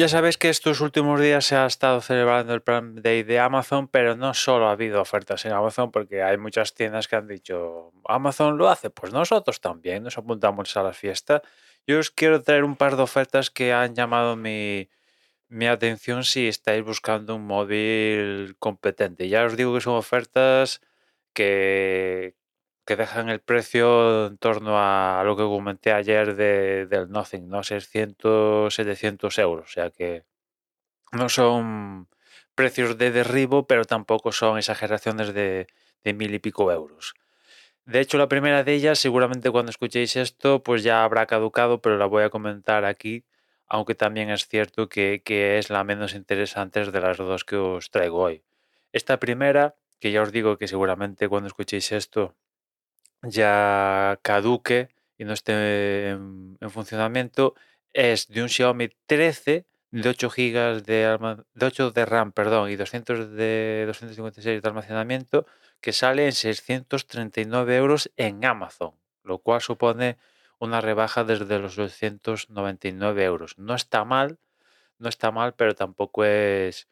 Ya sabéis que estos últimos días se ha estado celebrando el Prime Day de Amazon, pero no solo ha habido ofertas en Amazon, porque hay muchas tiendas que han dicho, Amazon lo hace, pues nosotros también nos apuntamos a la fiesta. Yo os quiero traer un par de ofertas que han llamado mi, mi atención si estáis buscando un móvil competente. Ya os digo que son ofertas que, que dejan el precio en torno a lo que comenté ayer de, del Nothing, ¿no? 600, 700 euros. O sea que no son precios de derribo, pero tampoco son exageraciones de, de mil y pico euros. De hecho, la primera de ellas, seguramente cuando escuchéis esto, pues ya habrá caducado, pero la voy a comentar aquí, aunque también es cierto que, que es la menos interesante de las dos que os traigo hoy. Esta primera, que ya os digo que seguramente cuando escuchéis esto ya caduque y no esté en, en funcionamiento, es de un Xiaomi 13 de 8 GB de, de 8 de RAM perdón, y 200 de 256 de almacenamiento que sale en 639 euros en Amazon, lo cual supone una rebaja desde los 299 euros. No está mal, no está mal, pero tampoco es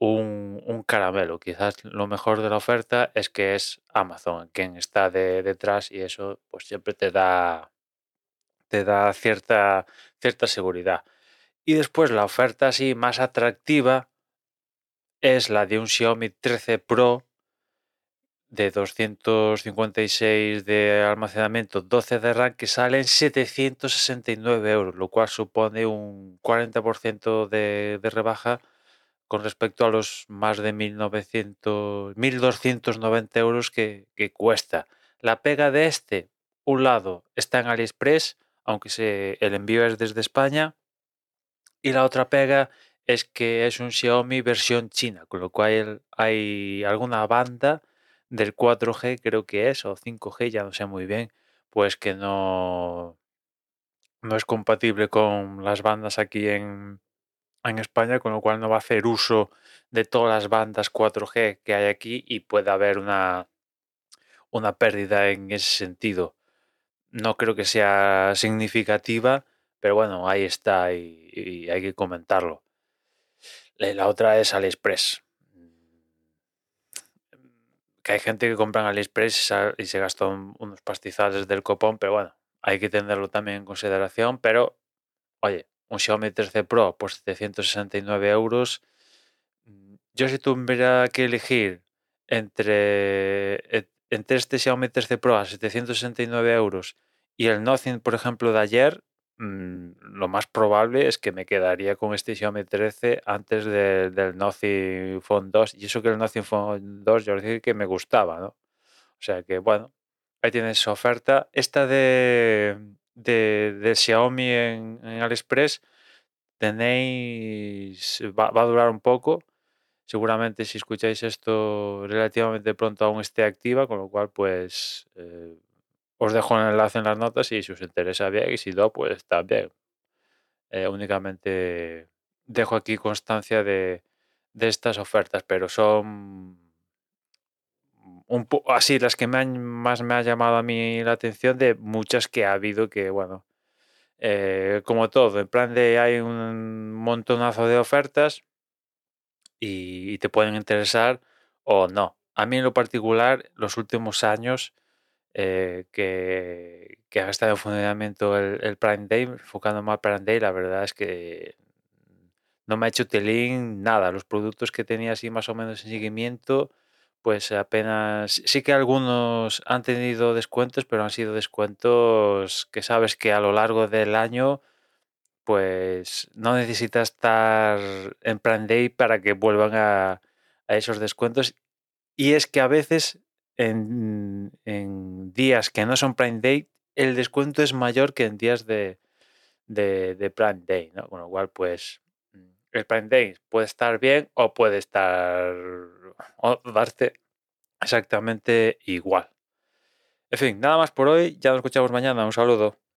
un, un caramelo. Quizás lo mejor de la oferta es que es Amazon quien está de- detrás y eso pues siempre te da, te da cierta, cierta seguridad. Y después la oferta así más atractiva es la de un Xiaomi 13 Pro de 256 de almacenamiento, 12 de RAM, que sale en 769 euros, lo cual supone un 40% de, de rebaja con respecto a los más de 1900, 1290 euros que, cuesta. La pega de este, un lado está en AliExpress, aunque el envío es desde España, y la otra pega es que es un Xiaomi versión china, con lo cual hay alguna banda del 4G, creo que es, o 5G, ya no sé muy bien, pues que no, no es compatible con las bandas aquí en, en España, con lo cual no va a hacer uso de todas las bandas 4G que hay aquí y puede haber una, una pérdida en ese sentido. No creo que sea significativa, pero bueno, ahí está y, hay que comentarlo. La la otra es AliExpress. Que hay gente que compra en AliExpress y se gasta un- unos pastizales del copón, pero bueno, hay que tenerlo también en consideración. Pero, oye, un Xiaomi 13 Pro por 769 euros. Yo si tuviera que elegir entre, entre este Xiaomi 13 Pro a 769 euros y el Nothing, por ejemplo, de ayer, mm, lo más probable es que me quedaría con este Xiaomi 13 antes de- del Nothing Phone 2. Y eso que el Nothing Phone 2 yo dije que me gustaba, ¿no? O sea que, bueno, ahí tienes su oferta. Esta de, de, de Xiaomi en, en AliExpress tenéis, va, va a durar un poco. Seguramente si escucháis esto relativamente pronto aún esté activa, con lo cual pues eh, os dejo el enlace en las notas y si os interesa bien y si no, pues también. Eh, únicamente dejo aquí constancia de, de estas ofertas, pero son un po- así las que más me ha llamado a mí la atención de muchas que ha habido que, bueno, eh, como todo, en plan de hay un montonazo de ofertas y, y te pueden interesar o no. A mí en lo particular, los últimos años eh, que, que ha estado en funcionamiento el, el Prime Day, enfocando más Prime Day, la verdad es que no me ha hecho telín nada. Los productos que tenía así más o menos en seguimiento, pues apenas, sí que algunos han tenido descuentos, pero han sido descuentos que sabes que a lo largo del año, pues no necesitas estar en Prime Day para que vuelvan a, a esos descuentos. Y es que a veces en, en días que no son Prime Day, el descuento es mayor que en días de, de, de Prime Day, ¿no? Con lo cual, pues, el Prime puede estar bien o puede estar o darte exactamente igual. En fin, nada más por hoy. Ya nos escuchamos mañana. Un saludo.